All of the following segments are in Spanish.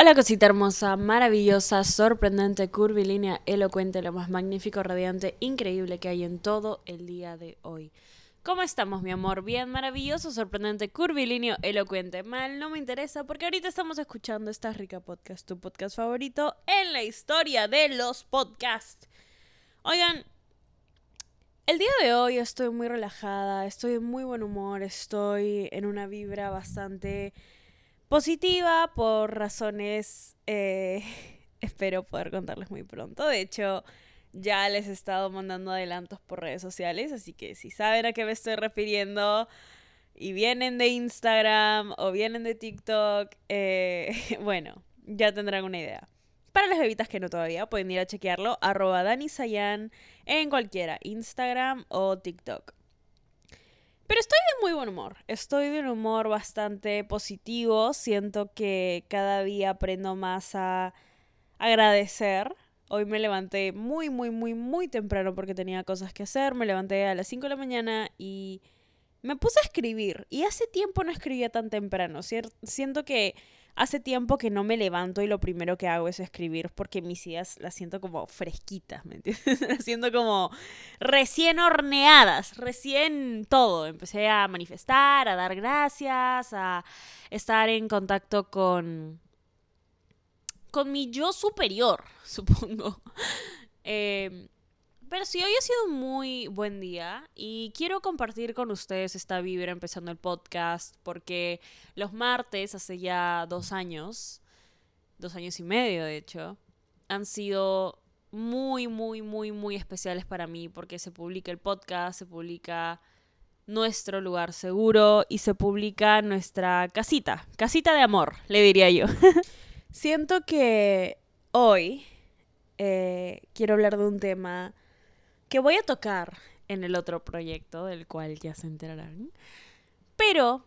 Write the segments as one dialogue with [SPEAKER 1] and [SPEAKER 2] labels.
[SPEAKER 1] Hola cosita hermosa, maravillosa, sorprendente, curvilínea, elocuente, lo más magnífico, radiante, increíble que hay en todo el día de hoy. ¿Cómo estamos, mi amor? Bien, maravilloso, sorprendente, curvilíneo, elocuente. Mal, no me interesa porque ahorita estamos escuchando esta rica podcast, tu podcast favorito en la historia de los podcasts. Oigan, el día de hoy estoy muy relajada, estoy en muy buen humor, estoy en una vibra bastante positiva por razones, eh, espero poder contarles muy pronto. De hecho, ya les he estado mandando adelantos por redes sociales, así que si saben a qué me estoy refiriendo y vienen de Instagram o vienen de TikTok, eh, bueno, ya tendrán una idea. Para las bebitas que no todavía, pueden ir a chequearlo, arroba Dani en cualquiera, Instagram o TikTok. Pero estoy de muy buen humor. Estoy de un humor bastante positivo. Siento que cada día aprendo más a agradecer. Hoy me levanté muy, muy, muy, muy temprano porque tenía cosas que hacer. Me levanté a las 5 de la mañana y me puse a escribir. Y hace tiempo no escribía tan temprano. Siento que Hace tiempo que no me levanto y lo primero que hago es escribir porque mis ideas las siento como fresquitas, ¿me entiendes? Las siento como recién horneadas, recién todo. Empecé a manifestar, a dar gracias, a estar en contacto con con mi yo superior, supongo. Eh, pero sí, hoy ha sido un muy buen día y quiero compartir con ustedes esta vibra empezando el podcast porque los martes, hace ya dos años, dos años y medio de hecho, han sido muy, muy, muy, muy especiales para mí porque se publica el podcast, se publica nuestro lugar seguro y se publica nuestra casita, casita de amor, le diría yo. Siento que hoy eh, quiero hablar de un tema que voy a tocar en el otro proyecto, del cual ya se enterarán. Pero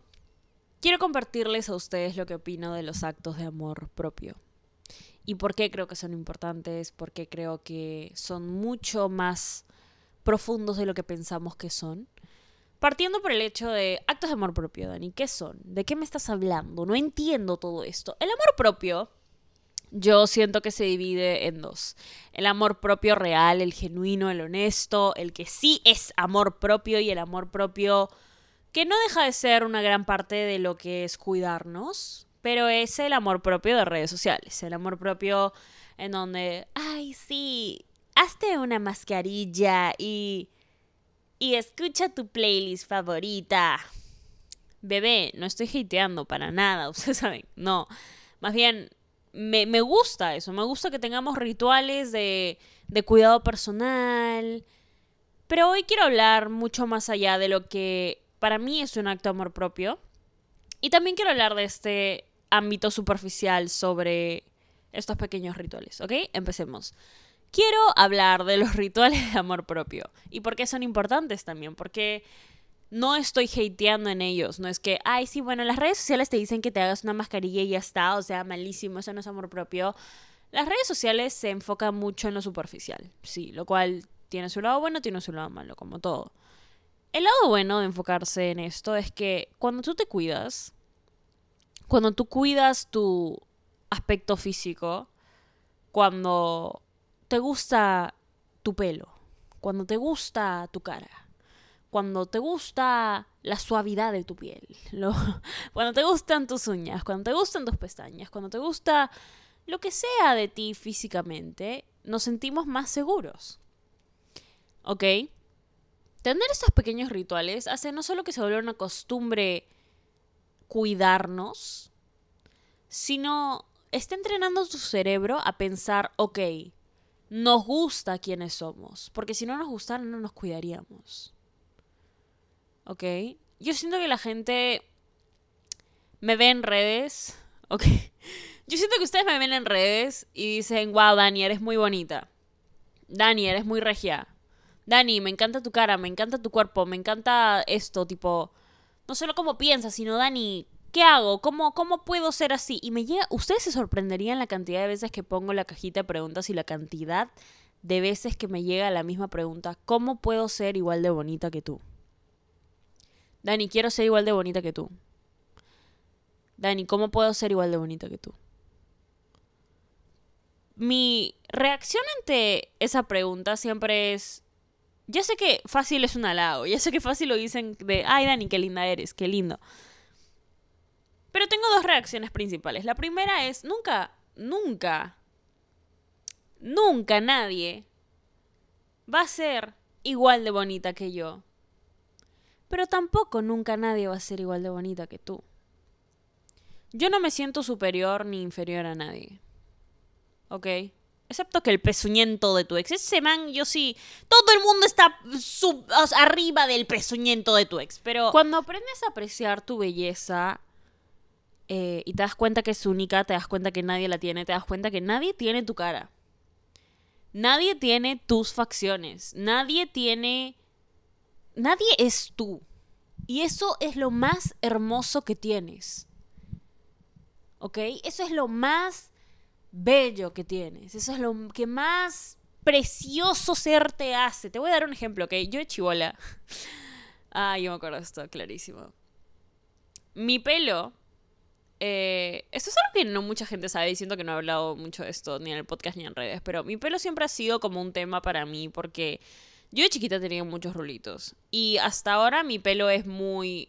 [SPEAKER 1] quiero compartirles a ustedes lo que opino de los actos de amor propio. Y por qué creo que son importantes, por qué creo que son mucho más profundos de lo que pensamos que son. Partiendo por el hecho de actos de amor propio, Dani, ¿qué son? ¿De qué me estás hablando? No entiendo todo esto. El amor propio yo siento que se divide en dos. El amor propio real, el genuino, el honesto, el que sí es amor propio y el amor propio que no deja de ser una gran parte de lo que es cuidarnos, pero es el amor propio de redes sociales, el amor propio en donde, ay, sí, hazte una mascarilla y y escucha tu playlist favorita. Bebé, no estoy hateando para nada, ustedes saben, no. Más bien, me, me, gusta eso, me gusta que tengamos rituales de, de cuidado personal. Pero hoy quiero hablar mucho más allá de lo que para mí es un acto de amor propio. Y también quiero hablar de este ámbito superficial sobre estos pequeños rituales, ¿ok? Empecemos. Quiero hablar de los rituales de amor propio y por qué son importantes también, porque no estoy hateando en ellos. No es que, ay, sí, bueno, las redes sociales te dicen que te hagas una mascarilla y ya está. O sea, malísimo, eso no es amor propio. Las redes sociales se enfocan mucho en lo superficial. Sí, lo cual tiene su lado bueno, tiene su lado malo, como todo. El lado bueno de enfocarse en esto es que cuando tú te cuidas, cuando tú cuidas tu aspecto físico, cuando te gusta tu pelo, cuando te gusta tu cara, cuando te gusta la suavidad de tu piel, cuando te gustan tus uñas, cuando te gustan tus pestañas, cuando te gusta lo que sea de ti físicamente, nos sentimos más seguros. ¿Ok? Tener estos pequeños rituales hace no solo que se vuelva una costumbre cuidarnos, sino está entrenando tu cerebro a pensar, ok, nos gusta quienes somos, porque si no nos gustara no nos cuidaríamos. ¿Ok? Yo siento que la gente me ve en redes, ¿ok? Yo siento que ustedes me ven en redes y dicen, wow, Dani, eres muy bonita. Dani, eres muy regia. Dani, me encanta tu cara, me encanta tu cuerpo, me encanta esto, tipo, no solo cómo piensas, sino Dani, ¿qué hago? ¿Cómo, ¿Cómo puedo ser así? Y me llega, ustedes se sorprenderían la cantidad de veces que pongo la cajita de preguntas y la cantidad de veces que me llega la misma pregunta, ¿cómo puedo ser igual de bonita que tú? Dani, quiero ser igual de bonita que tú. Dani, ¿cómo puedo ser igual de bonita que tú? mi reacción ante esa pregunta siempre es, ya sé que fácil es un halago, ya sé que fácil lo dicen de, ay Dani, qué linda eres, qué lindo. Pero tengo dos reacciones principales. La primera es, nunca, nunca, nunca nadie va a ser igual de bonita que yo. Pero tampoco nunca nadie va a ser igual de bonita que tú. Yo no me siento superior ni inferior a nadie. ¿Ok? Excepto que el pezuñento de tu ex. Ese man, yo sí. Todo el mundo está arriba del pezuñento de tu ex. Pero cuando aprendes a apreciar tu belleza eh, y te das cuenta que es única, te das cuenta que nadie la tiene, te das cuenta que nadie tiene tu cara. Nadie tiene tus facciones. Nadie tiene. Nadie es tú. Y eso es lo más hermoso que tienes. ¿Ok? Eso es lo más bello que tienes. Eso es lo que más precioso ser te hace. Te voy a dar un ejemplo, ¿ok? Yo de chivola. ah, yo me acuerdo esto, clarísimo. Mi pelo. Eh, esto es algo que no mucha gente sabe, diciendo que no he hablado mucho de esto ni en el podcast ni en redes, pero mi pelo siempre ha sido como un tema para mí porque yo de chiquita tenía muchos rulitos y hasta ahora mi pelo es muy,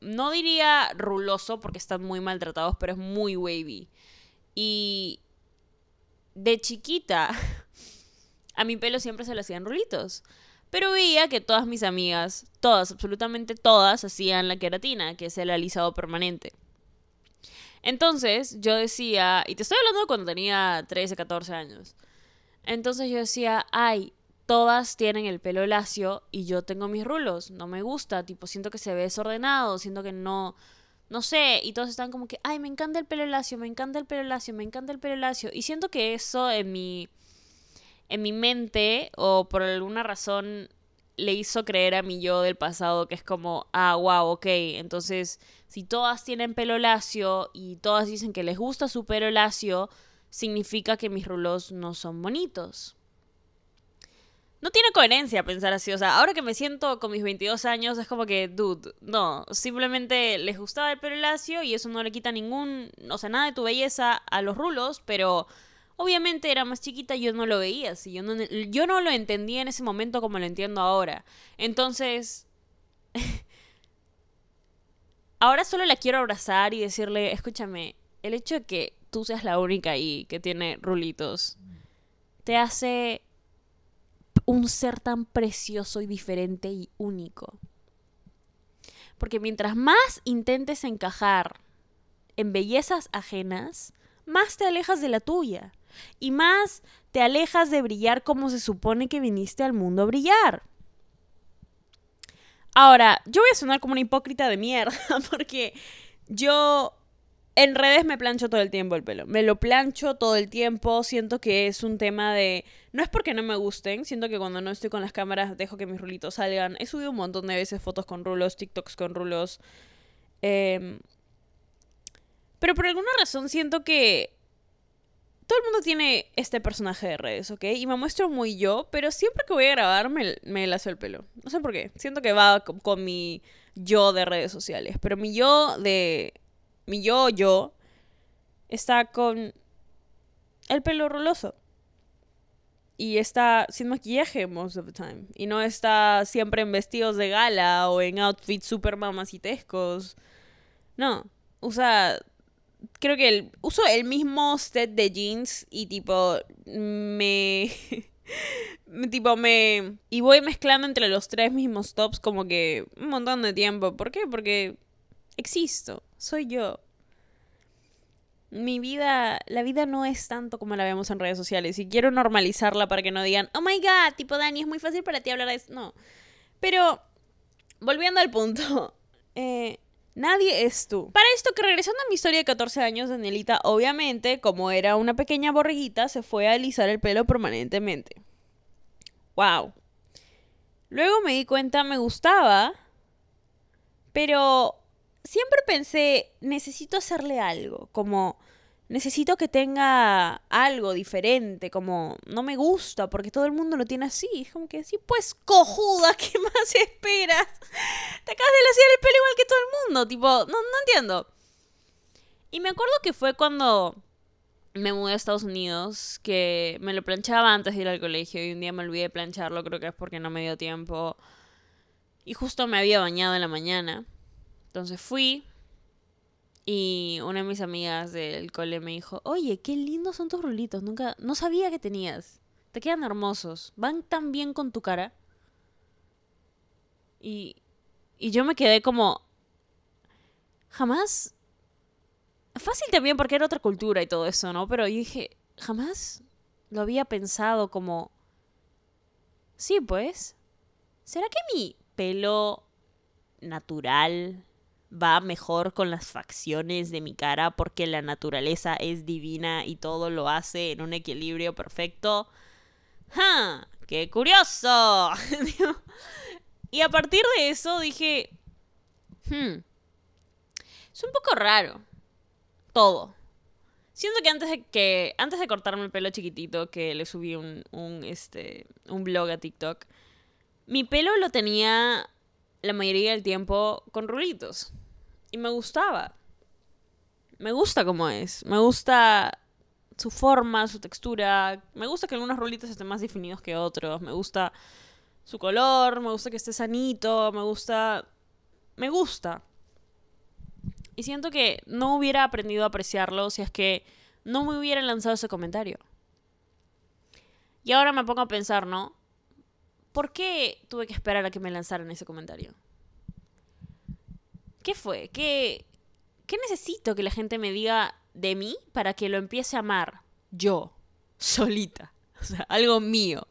[SPEAKER 1] no diría ruloso porque están muy maltratados, pero es muy wavy. Y de chiquita, a mi pelo siempre se le hacían rulitos. Pero veía que todas mis amigas, todas, absolutamente todas, hacían la queratina, que es el alisado permanente. Entonces yo decía, y te estoy hablando cuando tenía 13, 14 años. Entonces yo decía, ay, todas tienen el pelo lacio y yo tengo mis rulos, no me gusta, tipo, siento que se ve desordenado, siento que no, no sé, y todos están como que, ay, me encanta el pelo lacio, me encanta el pelo lacio, me encanta el pelo lacio. Y siento que eso en mi, en mi mente, o por alguna razón, le hizo creer a mi yo del pasado que es como, ah, wow, ok, entonces, si todas tienen pelo lacio y todas dicen que les gusta su pelo lacio, significa que mis rulos no son bonitos no tiene coherencia pensar así. O sea, ahora que me siento con mis 22 años, es como que, dude, no. Simplemente les gustaba el pelo lacio y eso no le quita ningún. O sea, nada de tu belleza a los rulos, pero. Obviamente era más chiquita y yo no lo veía así. Yo no, yo no lo entendía en ese momento como lo entiendo ahora. Entonces. ahora solo la quiero abrazar y decirle: Escúchame, el hecho de que tú seas la única ahí que tiene rulitos te hace un ser tan precioso y diferente y único. Porque mientras más intentes encajar en bellezas ajenas, más te alejas de la tuya. Y más te alejas de brillar como se supone que viniste al mundo a brillar. Ahora, yo voy a sonar como una hipócrita de mierda, porque yo en redes me plancho todo el tiempo el pelo. Me lo plancho todo el tiempo. Siento que es un tema de. No es porque no me gusten. Siento que cuando no estoy con las cámaras dejo que mis rulitos salgan. He subido un montón de veces fotos con rulos, TikToks con rulos. Em, pero por alguna razón siento que. Todo el mundo tiene este personaje de redes, ¿ok? Y me muestro muy yo, pero siempre que voy a grabar me, me lazo el pelo. No sé por qué. Siento que va con mi yo de redes sociales. Pero mi yo de mi yo, yo, está con el pelo ruloso. Y está sin maquillaje most of the time. Y no está siempre en vestidos de gala o en outfits super mamacitescos. No. Usa. Creo que el, uso el mismo set de jeans y tipo. Me. tipo me. Y voy mezclando entre los tres mismos tops como que un montón de tiempo. ¿Por qué? Porque existo soy yo. Mi vida, la vida no es tanto como la vemos en redes sociales y quiero normalizarla para que no digan, oh my god, tipo Dani, es muy fácil para ti hablar de eso. No. Pero, volviendo al punto, eh, nadie es tú. Para esto, que regresando a mi historia de 14 años, Danielita, obviamente, como era una pequeña borreguita, se fue a alisar el pelo permanentemente. Wow. Luego me di cuenta, me gustaba, pero siempre pensé, necesito hacerle algo, como necesito que tenga algo diferente, como no me gusta porque todo el mundo lo tiene así. Es como que sí, pues cojuda, ¿qué más esperas? Te acabas de hacer el pelo igual que todo el mundo, tipo, no, no entiendo. Y me acuerdo que fue cuando me mudé a Estados Unidos, que me lo planchaba antes de ir al colegio y un día me olvidé de plancharlo, creo que es porque no me dio tiempo. Y justo me había bañado en la mañana. Entonces fui y una de mis amigas del cole me dijo, oye, qué lindos son tus rulitos, nunca, no sabía que tenías. Te quedan hermosos, van tan bien con tu cara. Y, y yo me quedé como, jamás Fácil también porque era otra cultura y todo eso, ¿no? Pero yo dije, jamás lo había pensado como... Sí, pues. ¿Será que mi pelo natural va mejor con las facciones de mi cara porque la naturaleza es divina y todo lo hace en un equilibrio perfecto? ¡Ja! ¡Qué curioso! y a partir de eso dije... Hmm, es un poco raro todo. Siento que antes de que antes de cortarme el pelo chiquitito, que le subí un, un, este, un blog a TikTok, mi pelo lo tenía la mayoría del tiempo con rulitos. Y me gustaba. Me gusta como es. Me gusta su forma, su textura. Me gusta que algunos rulitos estén más definidos que otros. Me gusta su color. Me gusta que esté sanito. Me gusta... Me gusta. Y siento que no hubiera aprendido a apreciarlo si es que no me hubieran lanzado ese comentario. Y ahora me pongo a pensar, ¿no? ¿Por qué tuve que esperar a que me lanzaran ese comentario? ¿Qué fue? ¿Qué, ¿Qué necesito que la gente me diga de mí para que lo empiece a amar? Yo, solita. O sea, algo mío.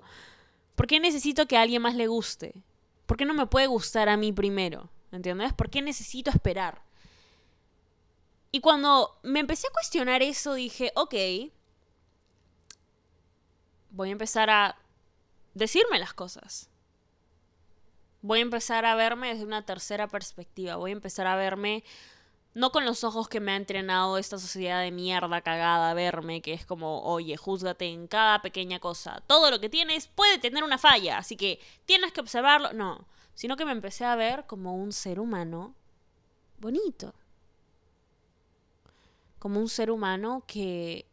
[SPEAKER 1] ¿Por qué necesito que a alguien más le guste? ¿Por qué no me puede gustar a mí primero? ¿Entiendes? ¿Por qué necesito esperar? Y cuando me empecé a cuestionar eso, dije, ok, voy a empezar a decirme las cosas. Voy a empezar a verme desde una tercera perspectiva. Voy a empezar a verme no con los ojos que me ha entrenado esta sociedad de mierda cagada a verme, que es como, oye, júzgate en cada pequeña cosa. Todo lo que tienes puede tener una falla, así que tienes que observarlo. No, sino que me empecé a ver como un ser humano bonito como un ser humano que,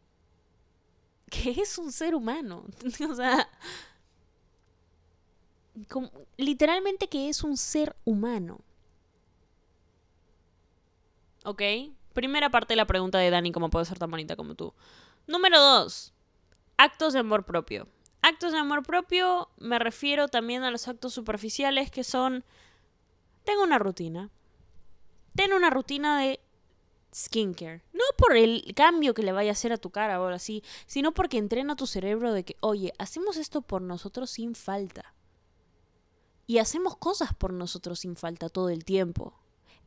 [SPEAKER 1] que es un ser humano. o sea, literalmente que es un ser humano. ¿Ok? Primera parte de la pregunta de Dani, ¿cómo puedo ser tan bonita como tú? Número dos, actos de amor propio. Actos de amor propio me refiero también a los actos superficiales que son, tengo una rutina. Ten una rutina de skincare. No por el cambio que le vaya a hacer a tu cara ahora así, sino porque entrena tu cerebro de que, oye, hacemos esto por nosotros sin falta. Y hacemos cosas por nosotros sin falta todo el tiempo.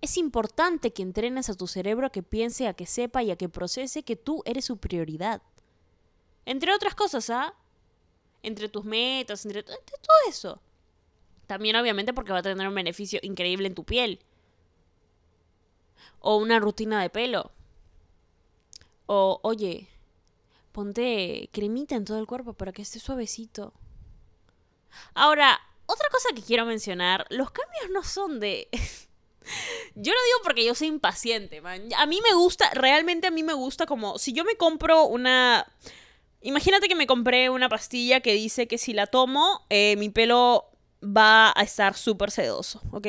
[SPEAKER 1] Es importante que entrenes a tu cerebro a que piense, a que sepa y a que procese que tú eres su prioridad. Entre otras cosas, ¿ah? Entre tus metas, entre, entre todo eso. También obviamente porque va a tener un beneficio increíble en tu piel o una rutina de pelo. O, oye, ponte cremita en todo el cuerpo para que esté suavecito. Ahora, otra cosa que quiero mencionar, los cambios no son de... yo lo digo porque yo soy impaciente, man. A mí me gusta, realmente a mí me gusta como, si yo me compro una... Imagínate que me compré una pastilla que dice que si la tomo, eh, mi pelo va a estar súper sedoso, ¿ok?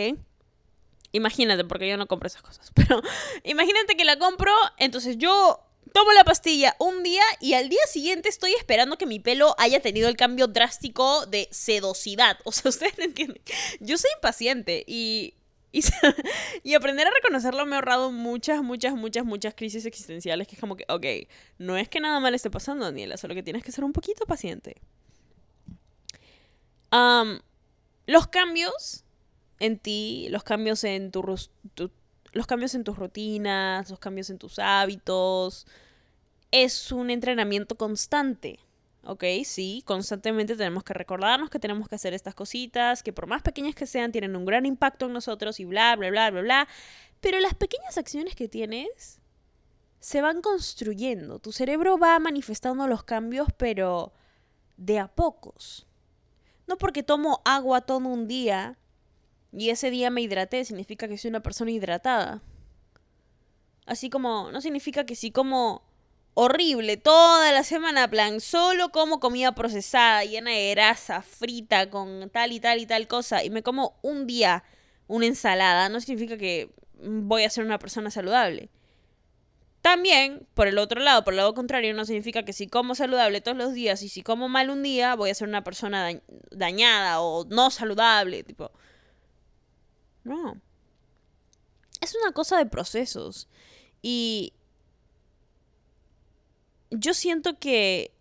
[SPEAKER 1] Imagínate, porque yo no compro esas cosas. Pero imagínate que la compro, entonces yo tomo la pastilla un día y al día siguiente estoy esperando que mi pelo haya tenido el cambio drástico de sedosidad. O sea, ustedes entienden. Yo soy impaciente y, y, aprender a reconocerlo me ha ahorrado muchas, muchas, muchas, muchas crisis existenciales que es como que, ok, no es que nada mal esté pasando, Daniela, solo que tienes que ser un poquito paciente. los cambios en ti, los cambios en tu, los cambios en tus rutinas, los cambios en tus hábitos. Es un entrenamiento constante. ¿ok? Sí, constantemente tenemos que recordarnos que tenemos que hacer estas cositas, que por más pequeñas que sean, tienen un gran impacto en nosotros y bla, bla, bla, bla, bla. Pero las pequeñas acciones que tienes se van construyendo. Tu cerebro va manifestando los cambios, pero de a pocos. No porque tomo agua todo un día y ese día me hidraté, significa que soy una persona hidratada. Así como, no significa que si como horrible toda la semana, plan, solo como comida procesada, llena de grasa, frita, con tal y tal y tal cosa, y me como un día una ensalada, no significa que voy a ser una persona saludable. También, por el otro lado, por el lado contrario, no significa que si como saludable todos los días y si como mal un día, voy a ser una persona dañada o no saludable, tipo. No. Es una cosa de procesos. Y yo siento que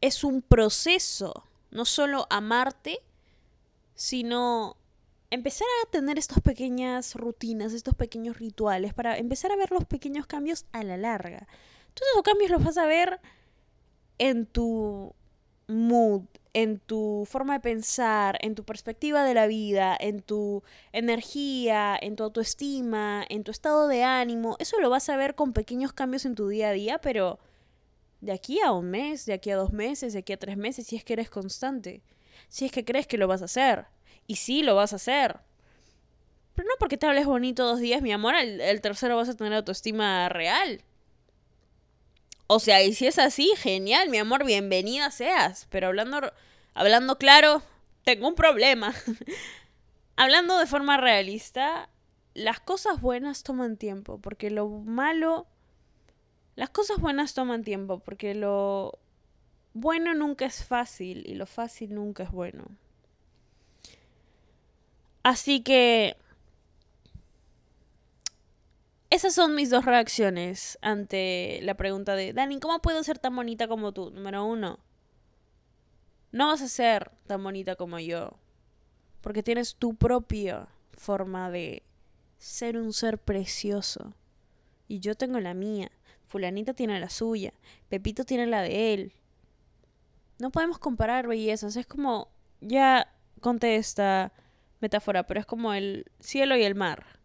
[SPEAKER 1] es un proceso, no solo amarte, sino empezar a tener estas pequeñas rutinas, estos pequeños rituales, para empezar a ver los pequeños cambios a la larga. Todos esos cambios los vas a ver en tu mood, en tu forma de pensar, en tu perspectiva de la vida, en tu energía, en tu autoestima, en tu estado de ánimo. Eso lo vas a ver con pequeños cambios en tu día a día, pero de aquí a un mes, de aquí a dos meses, de aquí a tres meses, si es que eres constante, si es que crees que lo vas a hacer. Y sí, lo vas a hacer. Pero no porque te hables bonito dos días, mi amor, el, tercero vas a tener autoestima real. O sea, y si es así, genial, mi amor, bienvenida seas. Pero hablando, hablando claro, tengo un problema. hablando de forma realista, las cosas buenas toman tiempo, porque lo malo... Las cosas buenas toman tiempo, porque lo bueno nunca es fácil y lo fácil nunca es bueno. Así que... Esas son mis dos reacciones ante la pregunta de, Dani, ¿cómo puedo ser tan bonita como tú? Número uno, no vas a ser tan bonita como yo, porque tienes tu propia forma de ser un ser precioso. Y yo tengo la mía, fulanita tiene la suya, Pepito tiene la de él. No podemos comparar bellezas, es como, ya contesta, metáfora, pero es como el cielo y el mar.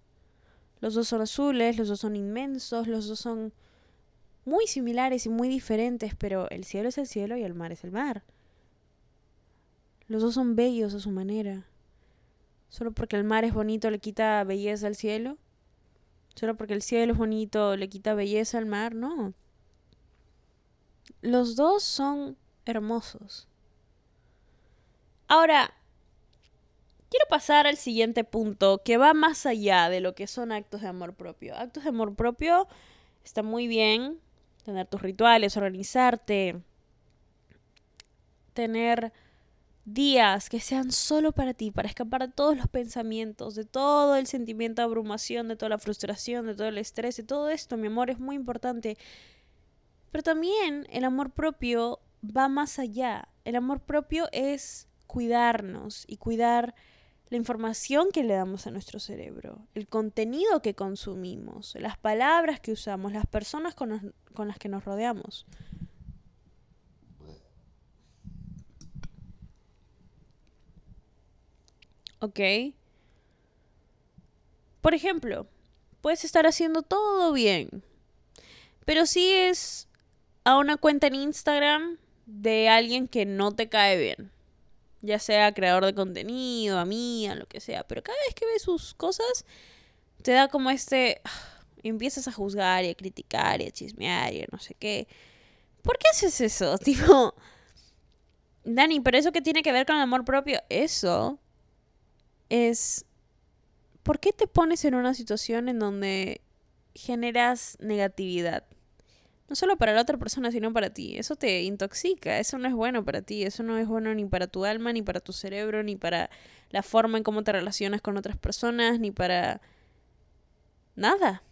[SPEAKER 1] Los dos son azules, los dos son inmensos, los dos son muy similares y muy diferentes, pero el cielo es el cielo y el mar es el mar. Los dos son bellos a su manera. Solo porque el mar es bonito le quita belleza al cielo. Solo porque el cielo es bonito le quita belleza al mar, no. Los dos son hermosos. Ahora, quiero pasar al siguiente punto que va más allá de lo que son actos de amor propio. Actos de amor propio está muy bien tener tus rituales, organizarte, tener días que sean solo para ti, para escapar de todos los pensamientos, de todo el sentimiento de abrumación, de toda la frustración, de todo el estrés, de todo esto, mi amor, es muy importante. Pero también el amor propio va más allá. El amor propio es cuidarnos y cuidar la información que le damos a nuestro cerebro, el contenido que consumimos, las palabras que usamos, las personas con, las que nos rodeamos. ¿Ok? Por ejemplo, puedes estar haciendo todo bien, pero sigues a una cuenta en Instagram de alguien que no te cae bien ya sea creador de contenido, a mí, a lo que sea, pero cada vez que ves sus cosas, te da como este... Empiezas a juzgar y a criticar y a chismear y a no sé qué. ¿Por qué haces eso? Tipo, Dani, pero eso que tiene que ver con el amor propio, eso es... ¿Por qué te pones en una situación en donde generas negatividad? No solo para la otra persona, sino para ti. Eso te intoxica, eso no es bueno para ti, eso no es bueno ni para tu alma, ni para tu cerebro, ni para la forma en cómo te relacionas con otras personas, ni para nada.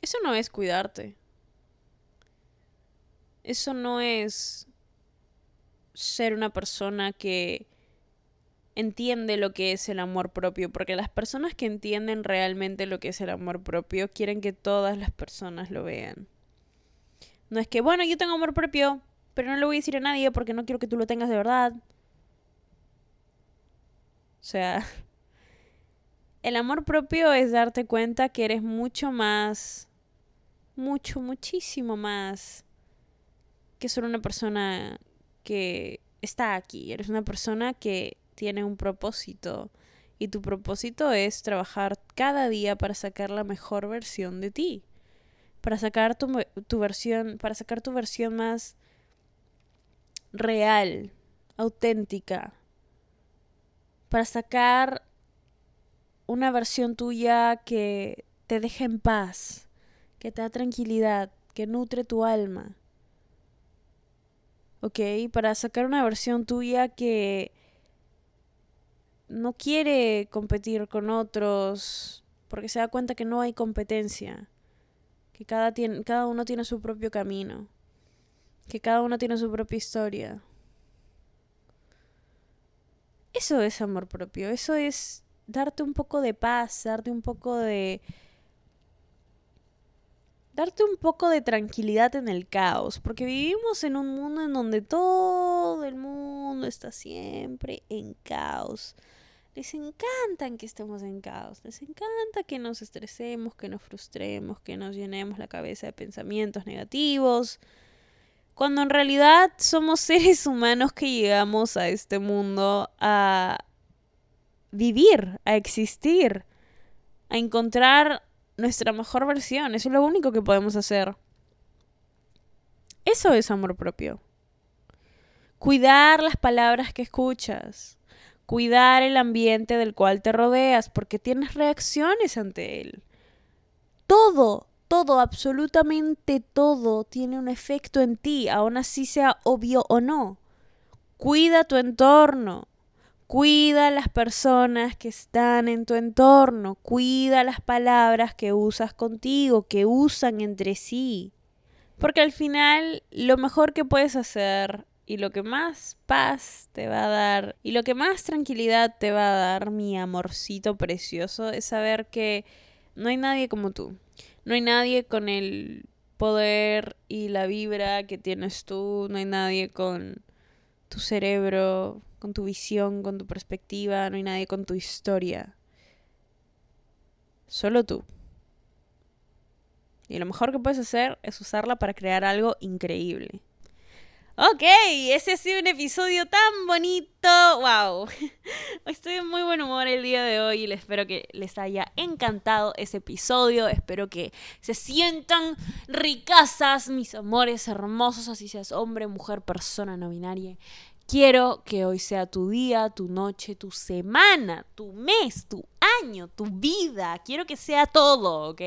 [SPEAKER 1] Eso no es cuidarte. Eso no es ser una persona que entiende lo que es el amor propio, porque las personas que entienden realmente lo que es el amor propio quieren que todas las personas lo vean. No es que, bueno, yo tengo amor propio, pero no lo voy a decir a nadie porque no quiero que tú lo tengas de verdad. O sea, el amor propio es darte cuenta que eres mucho más, mucho, muchísimo más que solo una persona que está aquí. Eres una persona que tiene un propósito y tu propósito es trabajar cada día para sacar la mejor versión de ti. para sacar tu, tu versión, para sacar tu versión más real, auténtica, para sacar una versión tuya que te deje en paz, que te da tranquilidad, que nutre tu alma. ¿Ok? Para sacar una versión tuya que no quiere competir con otros porque se da cuenta que no hay competencia, que cada, tiene, cada uno tiene su propio camino, que cada uno tiene su propia historia. Eso es amor propio, eso es darte un poco de paz, darte un poco de... darte un poco de tranquilidad en el caos, porque vivimos en un mundo en donde todo el mundo está siempre en caos. Les encanta que estemos en caos, les encanta que nos estresemos, que nos frustremos, que nos llenemos la cabeza de pensamientos negativos, cuando en realidad somos seres humanos que llegamos a este mundo a vivir, a existir, a encontrar nuestra mejor versión. Eso es lo único que podemos hacer. Eso es amor propio. Cuidar las palabras que escuchas. Cuidar el ambiente del cual te rodeas porque tienes reacciones ante él. Todo, todo, absolutamente todo tiene un efecto en ti, aun así sea obvio o no. Cuida tu entorno. Cuida las personas que están en tu entorno. Cuida las palabras que usas contigo, que usan entre sí. Porque al final lo mejor que puedes hacer y lo que más paz te va a dar y lo que más tranquilidad te va a dar, mi amorcito precioso, es saber que no hay nadie como tú. No hay nadie con el poder y la vibra que tienes tú. No hay nadie con tu cerebro, con tu visión, con tu perspectiva. No hay nadie con tu historia. Solo tú. Y lo mejor que puedes hacer es usarla para crear algo increíble. Ok, ese ha sido un episodio tan bonito. ¡Wow! Estoy en muy buen humor el día de hoy y espero que les haya encantado ese episodio. Espero que se sientan ricasas, mis amores hermosos, así seas hombre, mujer, persona no binaria. Quiero que hoy sea tu día, tu noche, tu semana, tu mes, tu año, tu vida. Quiero que sea todo, ¿ok?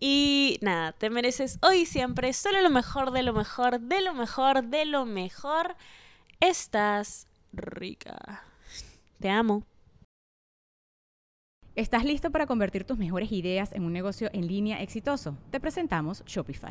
[SPEAKER 1] Y nada, te mereces hoy y siempre solo lo mejor, de lo mejor, de lo mejor, de lo mejor. Estás rica. Te amo.
[SPEAKER 2] ¿Estás listo para convertir tus mejores ideas en un negocio en línea exitoso? Te presentamos Shopify.